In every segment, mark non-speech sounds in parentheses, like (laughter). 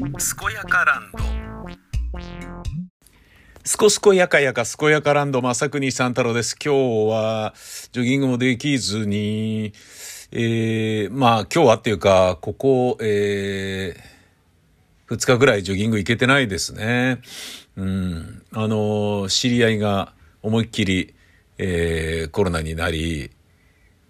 健やかランドすこすこやかやか健やかランド正国三太郎です。今日はジョギングもできずに、えー、まあ今日はっていうか、ここ、えー、2日ぐらいジョギング行けてないですね。うん。あの、知り合いが思いっきり、えー、コロナになり、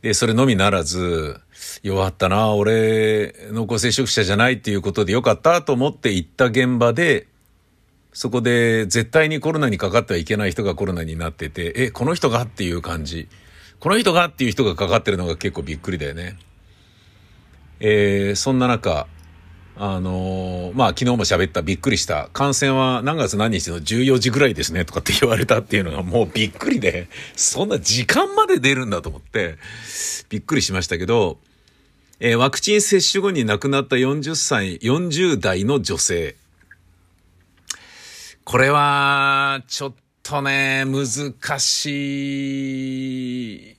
で、それのみならず、弱ったな、俺、濃厚接触者じゃないっていうことでよかったと思って行った現場で、そこで絶対にコロナにかかってはいけない人がコロナになってて、え、この人がっていう感じ。この人がっていう人がかかってるのが結構びっくりだよね。えー、そんな中、あのー、まあ、昨日も喋ったびっくりした。感染は何月何日の14時ぐらいですねとかって言われたっていうのがもうびっくりで、そんな時間まで出るんだと思って、びっくりしましたけど、えー、ワクチン接種後に亡くなった40歳、40代の女性。これは、ちょっとね、難しい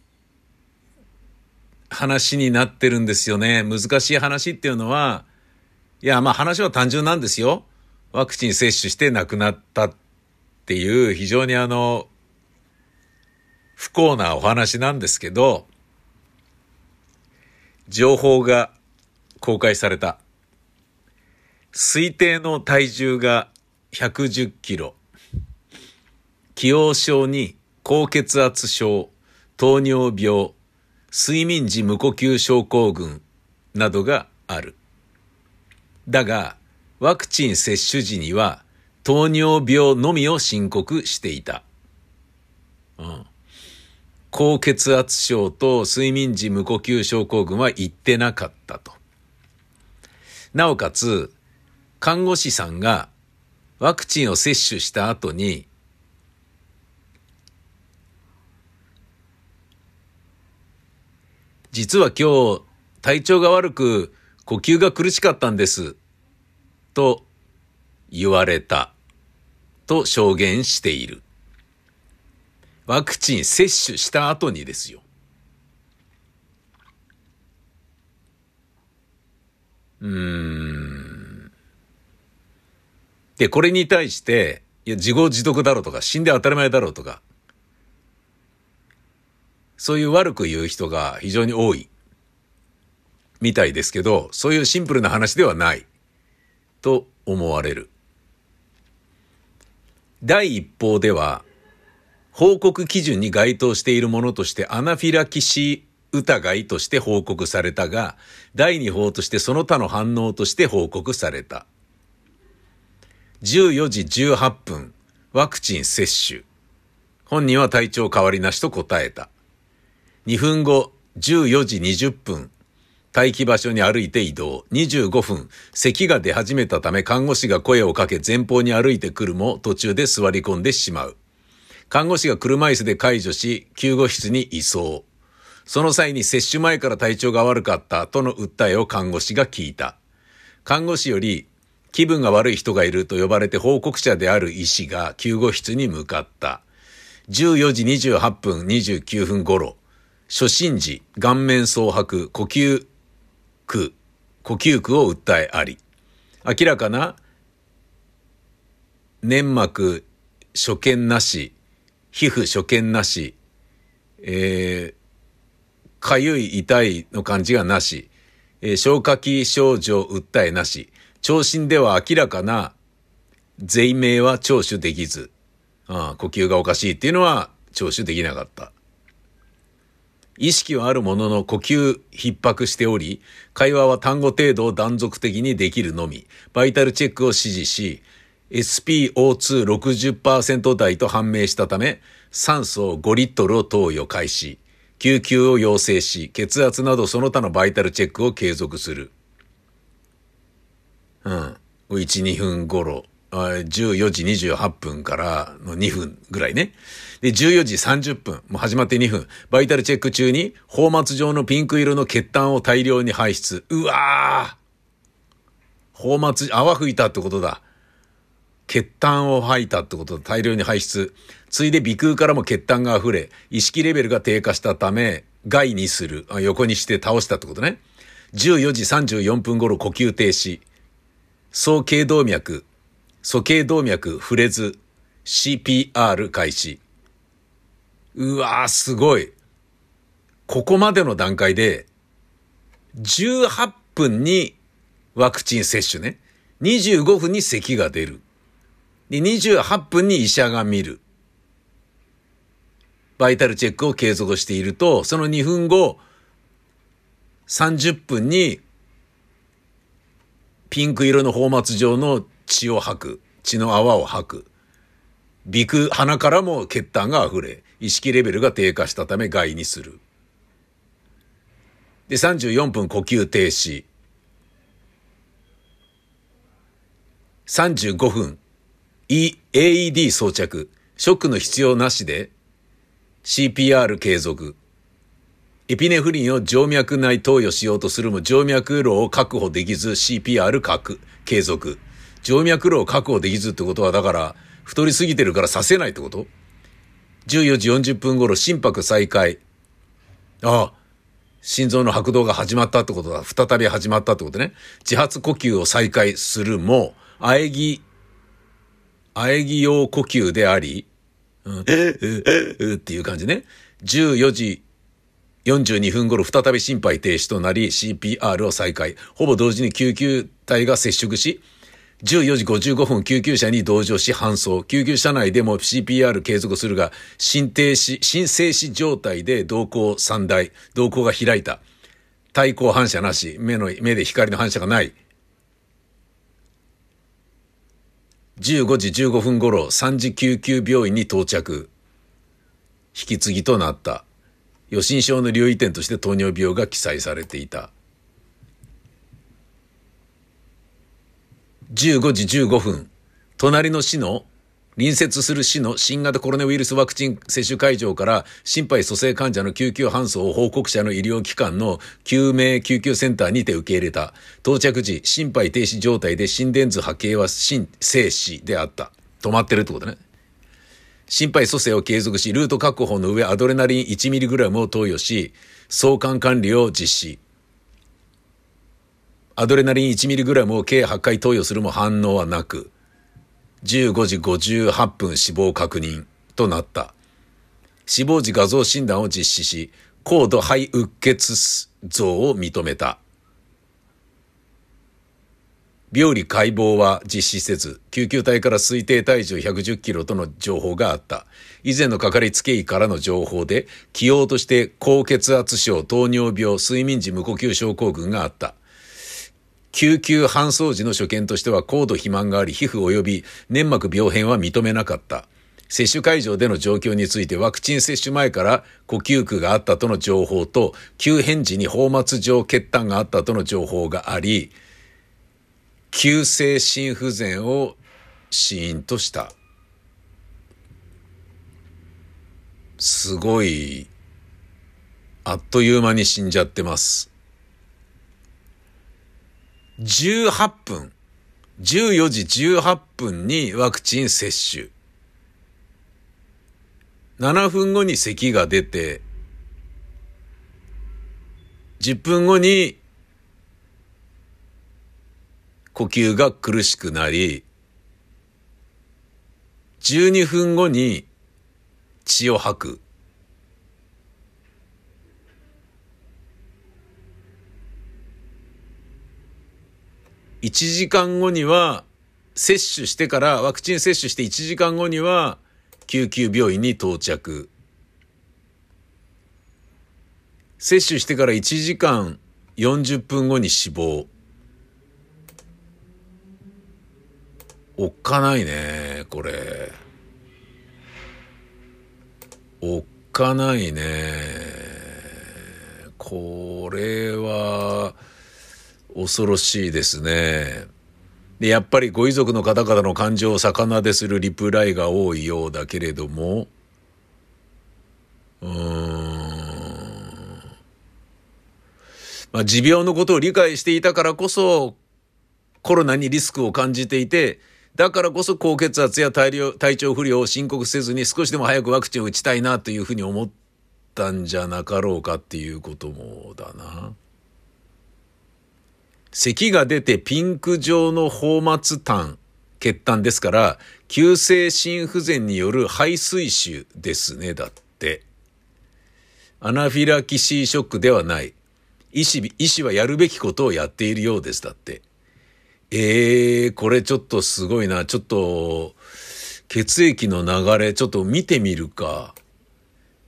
話になってるんですよね。難しい話っていうのは、いや、まあ話は単純なんですよ。ワクチン接種して亡くなったっていう非常にあの、不幸なお話なんですけど、情報が公開された。推定の体重が110キロ。気応症に高血圧症、糖尿病、睡眠時無呼吸症候群などがある。だが、ワクチン接種時には糖尿病のみを申告していた。うん、高血圧症と睡眠時無呼吸症候群は言ってなかったと。なおかつ、看護師さんがワクチンを接種した後に、実は今日体調が悪く呼吸が苦しかったんです。と言われた。と証言している。ワクチン接種した後にですよ。うーん。で、これに対して、いや、自業自得だろうとか、死んで当たり前だろうとか、そういう悪く言う人が非常に多い。みたいですけど、そういうシンプルな話ではない。と思われる。第一報では、報告基準に該当しているものとしてアナフィラキシー疑いとして報告されたが、第二報としてその他の反応として報告された。14時18分、ワクチン接種。本人は体調変わりなしと答えた。2分後、14時20分、待機場所に歩いて移動。25分、咳が出始めたため看護師が声をかけ前方に歩いてくるも途中で座り込んでしまう。看護師が車椅子で解除し、救護室に移送。その際に接種前から体調が悪かったとの訴えを看護師が聞いた。看護師より気分が悪い人がいると呼ばれて報告者である医師が救護室に向かった。14時28分29分頃、初診時、顔面蒼白、呼吸苦、呼吸苦を訴えあり、明らかな粘膜所見なし、皮膚所見なし、えー、かゆい痛いの感じがなし、えー、消化器症状訴えなし、聴診では明らかな税名は聴取できず、ああ呼吸がおかしいっていうのは聴取できなかった。意識はあるものの呼吸逼迫しており、会話は単語程度を断続的にできるのみ、バイタルチェックを指示し、SPO260% 台と判明したため、酸素を5リットルを投与開始、救急を要請し、血圧などその他のバイタルチェックを継続する。うん。1、2分頃。14時28分からの2分ぐらいね。で、14時30分、もう始まって2分、バイタルチェック中に、放末状のピンク色の血痰を大量に排出。うわぁ放末、泡吹いたってことだ。血痰を吐いたってことだ。大量に排出。ついで鼻腔からも血痰が溢れ、意識レベルが低下したため、害にする。横にして倒したってことね。14時34分頃呼吸停止。総頸動脈、素頸動脈触れず、CPR 開始。うわー、すごい。ここまでの段階で、18分にワクチン接種ね。25分に咳が出る。で、28分に医者が見る。バイタルチェックを継続していると、その2分後、30分にピンク色の泡沫状の血を吐く。血の泡を吐く。鼻腔、鼻からも血痰が溢れ、意識レベルが低下したため害にする。で、34分呼吸停止。35分、e、AED 装着。ショックの必要なしで CPR 継続。エピネフリンを静脈内投与しようとするも静脈路を確保できず CPR 確、継続。静脈路を確保できずってことはだから太りすぎてるからさせないってこと ?14 時40分頃心拍再開。ああ、心臓の拍動が始まったってことだ。再び始まったってことね。自発呼吸を再開するも、喘ぎ、喘ぎ用呼吸であり、うん、っていう感じね。14時42分頃再び心肺停止となり CPR を再開。ほぼ同時に救急隊が接触し、14時55分救急車に同乗し搬送。救急車内でも CPR 継続するが、心停止、心静止状態で瞳孔3台、瞳孔が開いた。対光反射なし、目の、目で光の反射がない。15時15分頃、3時救急病院に到着。引き継ぎとなった。予診症の留意点として糖尿病が記載されていた。15時15分、隣の市の、隣接する市の新型コロナウイルスワクチン接種会場から心肺蘇生患者の救急搬送を報告者の医療機関の救命救急センターにて受け入れた。到着時、心肺停止状態で心電図波形は心静止であった。止まってるってことね。心肺蘇生を継続し、ルート確保の上アドレナリン 1mg を投与し、相関管理を実施。アドレナリン 1mg を計8回投与するも反応はなく、15時58分死亡確認となった。死亡時画像診断を実施し、高度肺うっ血像を認めた。病理解剖は実施せず、救急隊から推定体重110キロとの情報があった。以前のかかりつけ医からの情報で、起用として高血圧症、糖尿病、睡眠時無呼吸症候群があった。救急搬送時の所見としては高度肥満があり、皮膚及び粘膜病変は認めなかった。接種会場での状況についてワクチン接種前から呼吸苦があったとの情報と、急変時に泡沫状血痰があったとの情報があり、急性心不全を死因とした。すごい、あっという間に死んじゃってます。18分、14時18分にワクチン接種。7分後に咳が出て、10分後に呼吸が苦しくなり、12分後に血を吐く。1時間後には、接種してから、ワクチン接種して1時間後には、救急病院に到着。接種してから1時間40分後に死亡。おっかないね、これ。おっかないね。これは、恐ろしいですね。で、やっぱりご遺族の方々の感情を逆なでするリプライが多いようだけれども、うーん。まあ、持病のことを理解していたからこそ、コロナにリスクを感じていて、だからこそ高血圧や体調不良を申告せずに少しでも早くワクチンを打ちたいなというふうに思ったんじゃなかろうかっていうこともだな。咳が出てピンク状の放末痰、血痰ですから、急性心不全による肺水腫ですね、だって。アナフィラキシーショックではない。医師、医師はやるべきことをやっているようです、だって。ええー、これちょっとすごいな。ちょっと、血液の流れ、ちょっと見てみるか。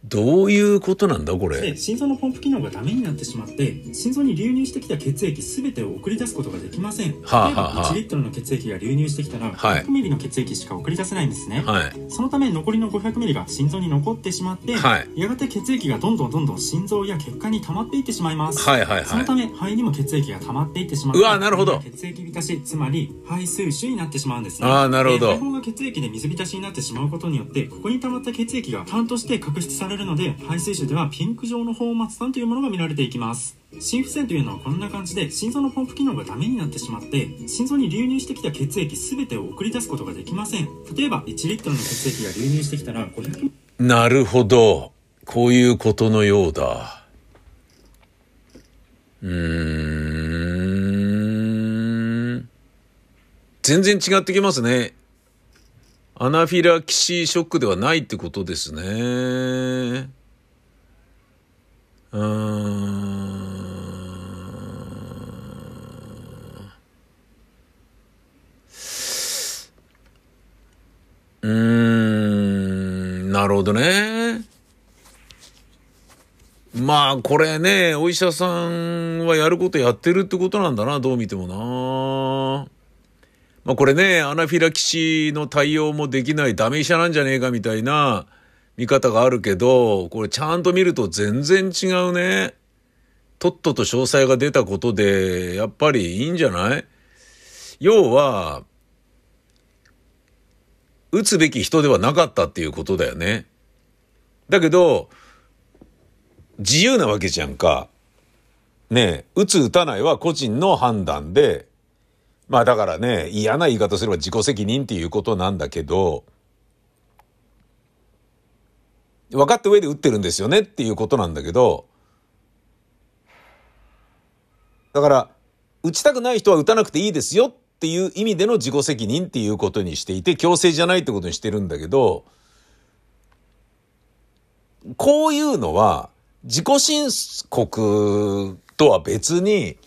どういうことなんだこれ？心臓のポンプ機能がダメになってしまって心臓に流入してきた血液すべてを送り出すことができません、はあはあ、1リットルの血液が流入してきたら500ミリの血液しか送り出せないんですね、はい、そのため残りの500ミリが心臓に残ってしまって、はい、やがて血液がどんどんどんどん心臓や血管に溜まっていってしまいます、はいはいはい、そのため肺にも血液が溜まっていってしまってうわなるほど。血液浸しつまり肺水腫になってしまうんですね。あなるほど。肺胞が血液で水浸しになってしまうことによってここに溜まった血液が痰として角質されるので肺水腫ではピンク状の放末端というものが見られていきます。心不全というのはこんな感じで心臓のポンプ機能がダメになってしまって心臓に流入してきた血液全てを送り出すことができません。例えば1リットルの血液が流入してきたら500なるほど。こういうことのようだ。うん。全然違ってきますね。アナフィラキシーショックではないってことですね。うん。うん、なるほどね。まあ、これね、お医者さんはやることやってるってことなんだな、どう見てもな。まあこれね、アナフィラキシーの対応もできないダメ医者なんじゃねえかみたいな見方があるけど、これちゃんと見ると全然違うね。とっとと詳細が出たことで、やっぱりいいんじゃない？要は、打つべき人ではなかったっていうことだよね。だけど、自由なわけじゃんか。ねえ、打つ打たないは個人の判断で、まあだからね、嫌な言い方すれば自己責任っていうことなんだけど、分かった上で打ってるんですよねっていうことなんだけど、だから、打ちたくない人は打たなくていいですよっていう意味での自己責任っていうことにしていて、強制じゃないってことにしてるんだけど、こういうのは、自己申告とは別に、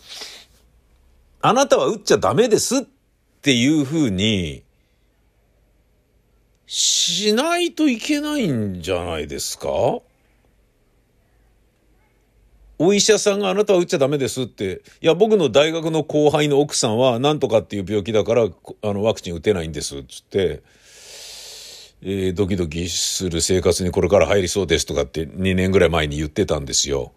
あなたは打っちゃダメですっていうふうに、しないといけないんじゃないですか？お医者さんがあなたは打っちゃダメですって、いや、僕の大学の後輩の奥さんは何とかっていう病気だから、あの、ワクチン打てないんですっ、つって、えー、ドキドキする生活にこれから入りそうですとかって2年ぐらい前に言ってたんですよ。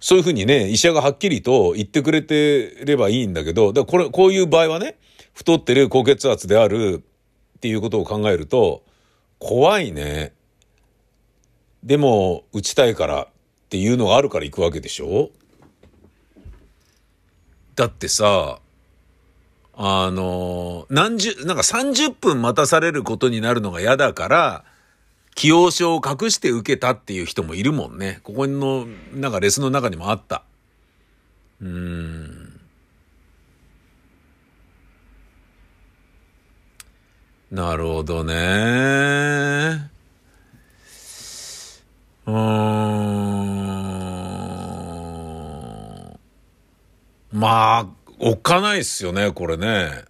そういうふうにね、医者がはっきりと言ってくれてればいいんだけど、だこれ、こういう場合はね、太ってる高血圧であるっていうことを考えると、怖いね。でも、打ちたいからっていうのがあるから行くわけでしょ？だってさ、あの、何十、なんか30分待たされることになるのが嫌だから、起用書を隠して受けたっていう人もいるもんね。ここの、なんかレスの中にもあった。うん。なるほどね。うん。まあ、おっかないっすよね、これね。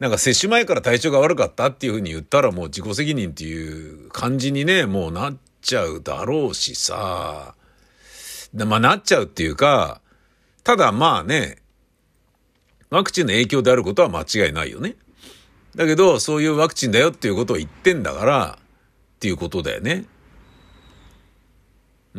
なんか接種前から体調が悪かったっていうふうに言ったらもう自己責任っていう感じにね、もうなっちゃうだろうしさ。まあなっちゃうっていうか、ただまあね、ワクチンの影響であることは間違いないよね。だけど、そういうワクチンだよっていうことを言ってんだから、っていうことだよね。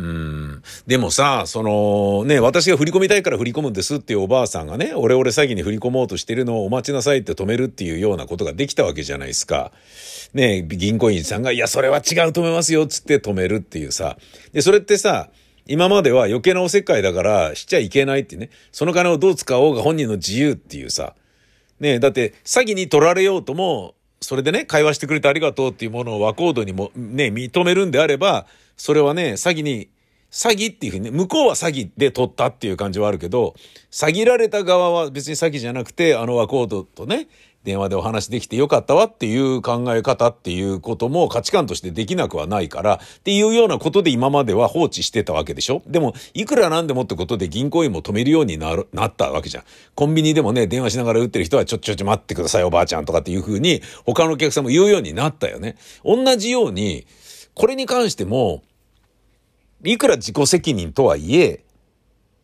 うん。でもさ、その、ね、私が振り込みたいから振り込むんですっていうおばあさんがね、オレオレ詐欺に振り込もうとしてるのをお待ちなさいって止めるっていうようなことができたわけじゃないですか。ね、銀行員さんが、いや、それは違う止めますよ、つって止めるっていうさ。で、それってさ、今までは余計なおせっかいだからしちゃいけないってね、その金をどう使おうが本人の自由っていうさ。ね、だって詐欺に取られようとも、それでね、会話してくれてありがとうっていうものを和コードにもね、認めるんであれば、それはね、詐欺に詐欺っていうふうにね、向こうは詐欺で取ったっていう感じはあるけど、詐欺られた側は別に詐欺じゃなくて、あの和コードとね、電話でお話できてよかったわっていう考え方っていうことも価値観としてできなくはないからっていうようなことで今までは放置してたわけでしょ？でも、いくらなんでもってことで銀行員も止めるようになる、なったわけじゃん。コンビニでもね、電話しながら打ってる人はちょちょちょ待ってくださいおばあちゃんとかっていうふうに他のお客さんも言うようになったよね。同じように、これに関しても、いくら自己責任とはいえ、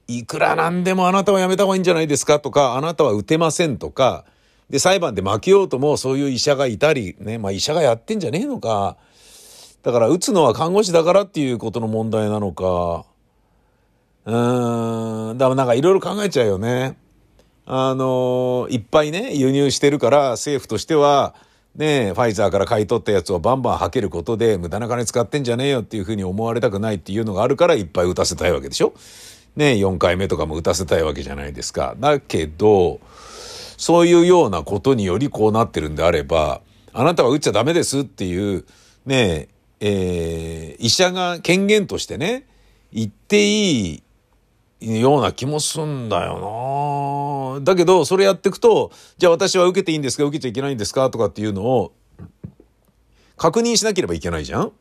いくらなんでもあなたはやめた方がいいんじゃないですかとか、あなたは打てませんとか、で、裁判で負けようともそういう医者がいたり、ね、まあ医者がやってんじゃねえのか。だから打つのは看護師だからっていうことの問題なのか。うーん、だからなんかいろいろ考えちゃうよね。あの、いっぱいね、輸入してるから政府としては、ね、ファイザーから買い取ったやつをバンバン吐けることで無駄な金使ってんじゃねえよっていうふうに思われたくないっていうのがあるからいっぱい打たせたいわけでしょ？ね、4回目とかも打たせたいわけじゃないですか。だけど、そういうようなことによりこうなってるんであれば、あなたは打っちゃダメですっていう、ねえ、ー、医者が権限としてね、言っていいような気もすんだよなだけど、それやっていくと、じゃあ私は受けていいんですか？受けちゃいけないんですか？とかっていうのを、確認しなければいけないじゃん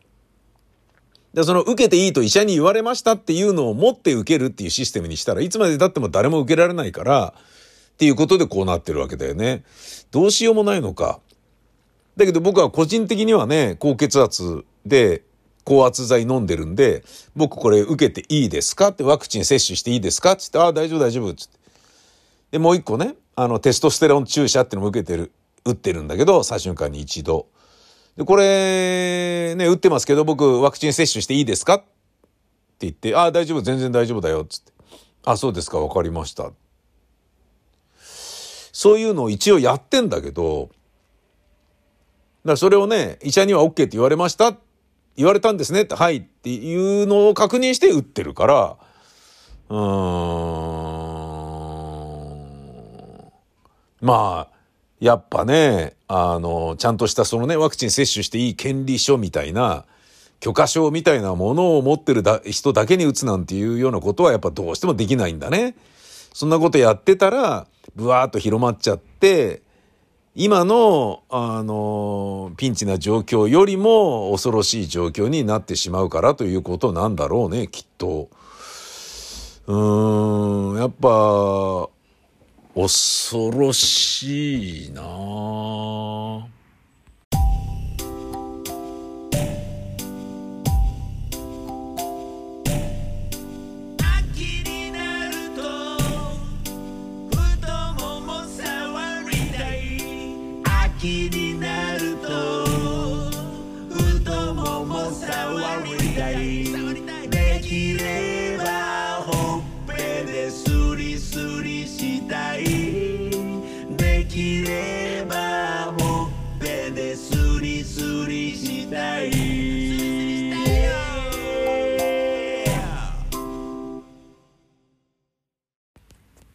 で、その受けていいと医者に言われましたっていうのを持って受けるっていうシステムにしたらいつまで経っても誰も受けられないから、っていうことでこうなってるわけだよね。どうしようもないのか。だけど僕は個人的にはね、高血圧で高圧剤飲んでるんで、僕これ受けていいですか？ってワクチン接種していいですか？つって、ああ、大丈夫大丈夫。つって。で、もう一個ね、あの、テストステロン注射っていうのも受けてる、打ってるんだけど、3週間に一度。で、これ、ね、打ってますけど、僕ワクチン接種していいですか？って言って、ああ、大丈夫、全然大丈夫だよ。つって。あ、そうですか、わかりました。そういうのを一応やってんだけど、だからそれをね、医者には OK って言われました言われたんですねって、はいっていうのを確認して打ってるから、うーん。まあ、やっぱね、あの、ちゃんとしたそのね、ワクチン接種していい権利書みたいな、許可証みたいなものを持ってるだ人だけに打つなんていうようなことはやっぱどうしてもできないんだね。そんなことやってたら、ブワーっと広まっちゃって、今の、あの、ピンチな状況よりも恐ろしい状況になってしまうからということなんだろうね、きっと。うん、やっぱ、恐ろしいなぁ。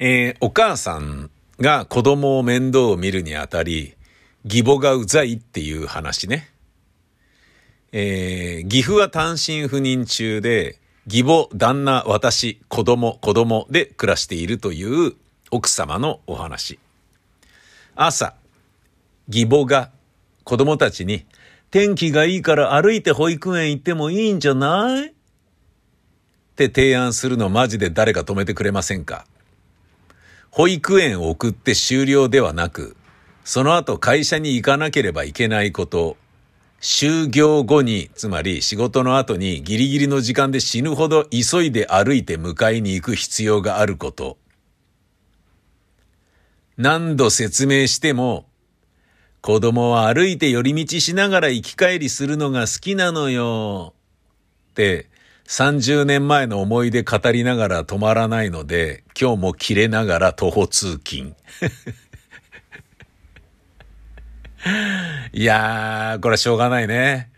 えー、お母さんが子供を面倒を見るにあたり、義母がうざいっていう話ね。えー、岐阜は単身赴任中で、義母、旦那、私、子供、子供で暮らしているという奥様のお話。朝、義母が子供たちに、天気がいいから歩いて保育園行ってもいいんじゃない？って提案するのマジで誰か止めてくれませんか？保育園を送って終了ではなく、その後会社に行かなければいけないこと、就業後に、つまり仕事の後にギリギリの時間で死ぬほど急いで歩いて迎えに行く必要があること。何度説明しても、子供は歩いて寄り道しながら行き帰りするのが好きなのよ。って30年前の思い出語りながら止まらないので、今日も切れながら徒歩通勤。(laughs) いやー、これはしょうがないね。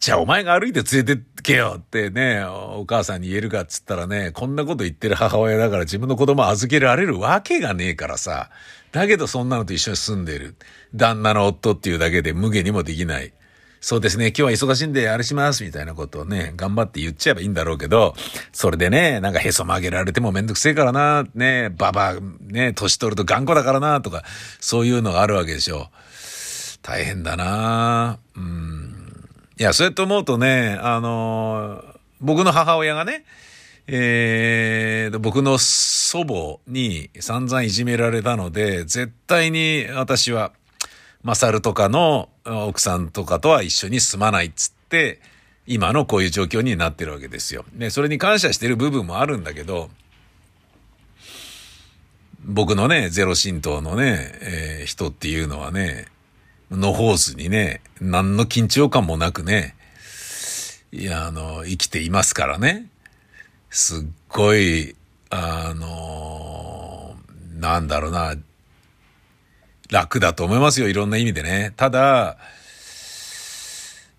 じゃあお前が歩いて連れてけよってね、お母さんに言えるかっつったらね、こんなこと言ってる母親だから自分の子供預けられるわけがねえからさ。だけどそんなのと一緒に住んでる。旦那の夫っていうだけで無下にもできない。そうですね、今日は忙しいんであれします、みたいなことをね、頑張って言っちゃえばいいんだろうけど、それでね、なんかへそ曲げられてもめんどくせえからな、ね、ばば、ね、年取ると頑固だからな、とか、そういうのがあるわけでしょ。大変だなうん。いや、そうやって思うとね、あのー、僕の母親がね、えー、僕の祖母に散々いじめられたので、絶対に私は、マサルとかの奥さんとかとは一緒に住まないっつって、今のこういう状況になってるわけですよ。で、それに感謝してる部分もあるんだけど、僕のね、ゼロ神道のね、えー、人っていうのはね、のホーズにね、何の緊張感もなくね、いや、あの、生きていますからね。すっごい、あの、なんだろうな、楽だと思いますよ、いろんな意味でね。ただ、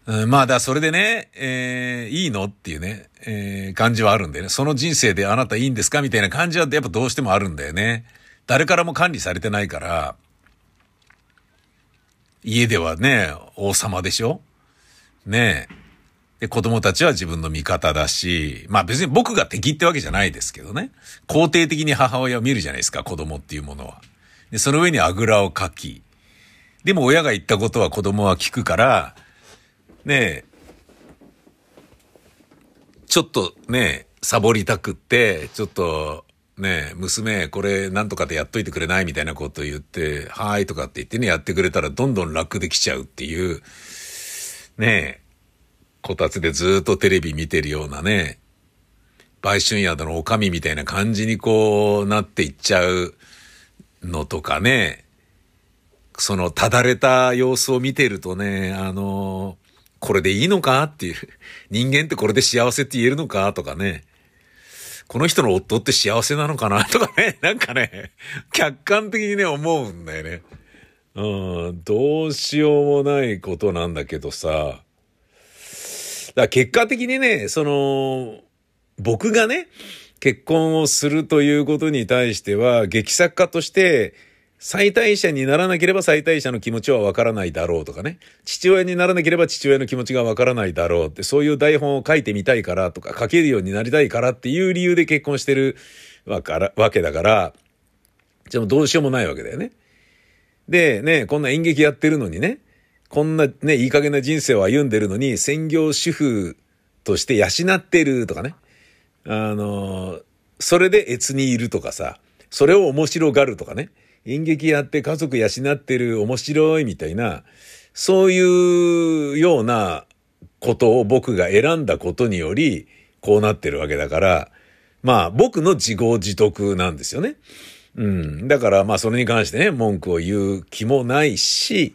うん、まあ、だ、それでね、えー、いいのっていうね、えー、感じはあるんだよね。その人生であなたいいんですかみたいな感じはやっぱどうしてもあるんだよね。誰からも管理されてないから、家ではね、王様でしょ？ねえ。で、子供たちは自分の味方だし、まあ別に僕が敵ってわけじゃないですけどね。肯定的に母親を見るじゃないですか、子供っていうものは。で、その上にあぐらをかき。でも親が言ったことは子供は聞くから、ねえ、ちょっとね、サボりたくって、ちょっと、ね娘、これなんとかでやっといてくれない？みたいなこと言って、はーいとかって言ってね、やってくれたらどんどん楽できちゃうっていう、ねえ、こたつでずっとテレビ見てるようなね、売春宿のおかみみたいな感じにこうなっていっちゃうのとかね、そのただれた様子を見てるとね、あの、これでいいのかっていう、人間ってこれで幸せって言えるのかとかね、この人の夫って幸せなのかなとかね、(laughs) なんかね、客観的にね、思うんだよね。うん、どうしようもないことなんだけどさ、だから結果的にね、その、僕がね、結婚をするということに対しては、劇作家として、最大者にならなければ最大者の気持ちはわからないだろうとかね。父親にならなければ父親の気持ちがわからないだろうって、そういう台本を書いてみたいからとか、書けるようになりたいからっていう理由で結婚してるわからわけだから、でもどうしようもないわけだよね。で、ね、こんな演劇やってるのにね、こんなね、いい加減な人生を歩んでるのに、専業主婦として養ってるとかね。あの、それで越にいるとかさ、それを面白がるとかね。演劇やって家族養ってる面白いみたいな、そういうようなことを僕が選んだことにより、こうなってるわけだから、まあ僕の自業自得なんですよね。うん。だからまあそれに関してね、文句を言う気もないし、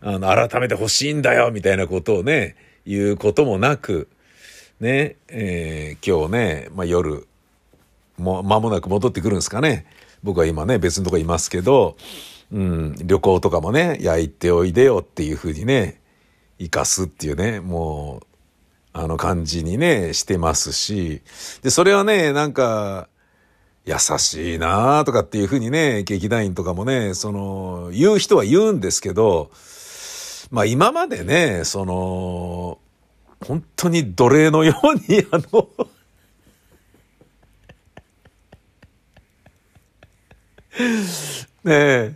あの、改めて欲しいんだよ、みたいなことをね、言うこともなく、ね、えー、今日ね、まあ夜、もう間もなく戻ってくるんですかね。僕は今ね、別のとこいますけど、うん、旅行とかもね、焼いておいでよっていうふうにね、生かすっていうね、もう、あの感じにね、してますし、で、それはね、なんか、優しいなとかっていうふうにね、劇団員とかもね、その、言う人は言うんですけど、まあ今までね、その、本当に奴隷のように、(laughs) あのねえ、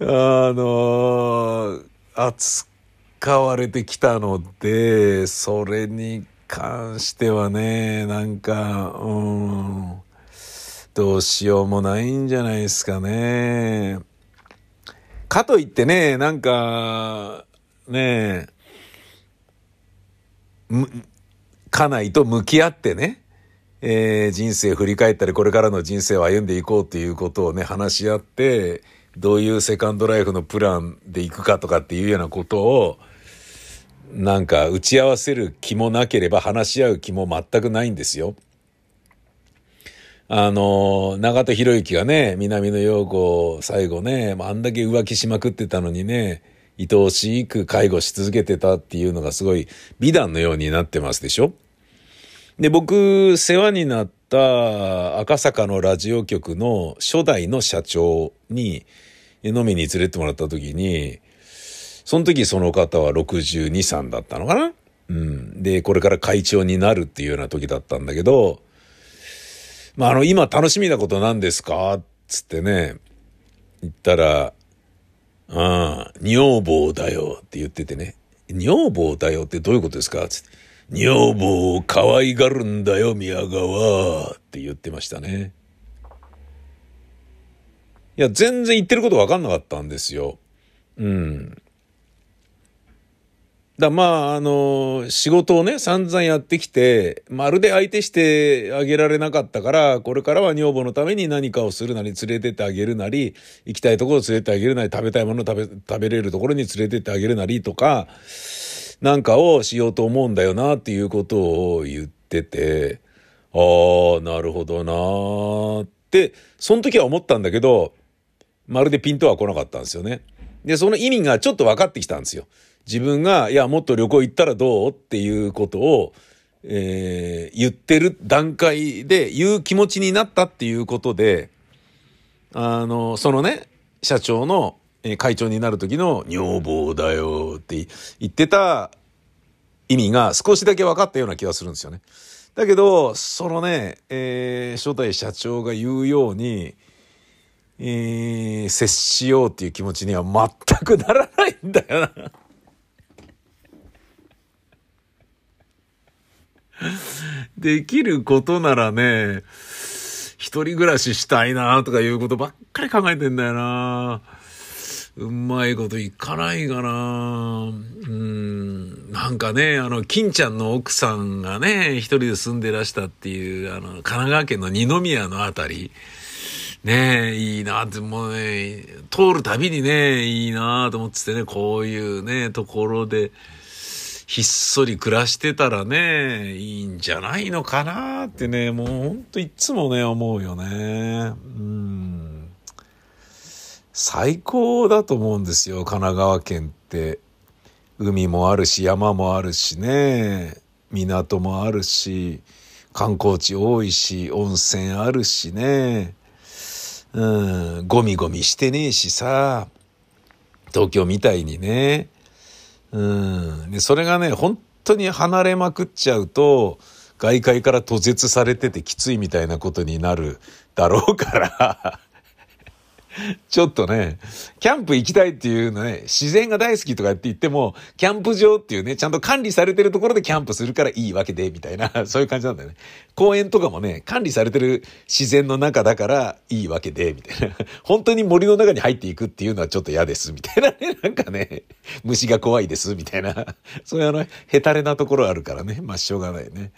あのー、扱われてきたので、それに関してはね、なんか、うん、どうしようもないんじゃないですかね。かといってね、なんか、ねえ、家内と向き合ってね、えー、人生振り返ったり、これからの人生を歩んでいこうということをね、話し合って、どういうセカンドライフのプランでいくかとかっていうようなことを、なんか打ち合わせる気もなければ話し合う気も全くないんですよ。あの、長戸博之がね、南野陽子最後ね、あんだけ浮気しまくってたのにね、愛おしく介護し続けてたっていうのがすごい美談のようになってますでしょ？で、僕、世話になった赤坂のラジオ局の初代の社長に飲みに連れてもらった時に、その時その方は62、3だったのかな？うん。で、これから会長になるっていうような時だったんだけど、まあ、あの、今楽しみなこと何ですか？つってね、言ったら、ああ、女房だよって言っててね。女房だよってどういうことですか？つって。女房を可愛がるんだよ、宮川って言ってましたね。いや、全然言ってることわかんなかったんですよ。うん。だまあ、あの、仕事をね、散々やってきて、まるで相手してあげられなかったから、これからは女房のために何かをするなり、連れてってあげるなり、行きたいところを連れてってあげるなり、食べたいものを食べ、食べれるところに連れてってあげるなりとか、なんかをしようと思うんだよなっていうことを言ってて、ああ、なるほどなって、その時は思ったんだけど、まるでピントは来なかったんですよね。で、その意味がちょっと分かってきたんですよ。自分が、いや、もっと旅行行ったらどう？っていうことを、えー、言ってる段階で言う気持ちになったっていうことで、あの、そのね、社長のえ会長になる時の女房だよって言ってた意味が少しだけ分かったような気がするんですよね。だけど、そのね、えー、初代社長が言うように、えー、接しようっていう気持ちには全くならないんだよな。(laughs) できることならね、一人暮らししたいなとかいうことばっかり考えてんだよなうまいこといかないかなうん。なんかね、あの、金ちゃんの奥さんがね、一人で住んでらしたっていう、あの、神奈川県の二宮のあたり。ねえ、いいなって、もうね、通るたびにね、いいなと思っててね、こういうね、ところで、ひっそり暮らしてたらね、いいんじゃないのかなってね、もうほんといつもね、思うよね。うん。最高だと思うんですよ、神奈川県って。海もあるし、山もあるしね、港もあるし、観光地多いし、温泉あるしね。うん、ゴミゴミしてねえしさ、東京みたいにね。うん。で、それがね、本当に離れまくっちゃうと、外界から途絶されててきついみたいなことになるだろうから (laughs) ちょっとね、キャンプ行きたいっていうのね、自然が大好きとかって言っても、キャンプ場っていうね、ちゃんと管理されてるところでキャンプするからいいわけで、みたいな、(laughs) そういう感じなんだよね。公園とかもね、管理されてる自然の中だからいいわけで、みたいな。(laughs) 本当に森の中に入っていくっていうのはちょっと嫌です、みたいなね。なんかね、虫が怖いです、みたいな。そういうあの、ヘタレなところあるからね。まあ、しょうがないね。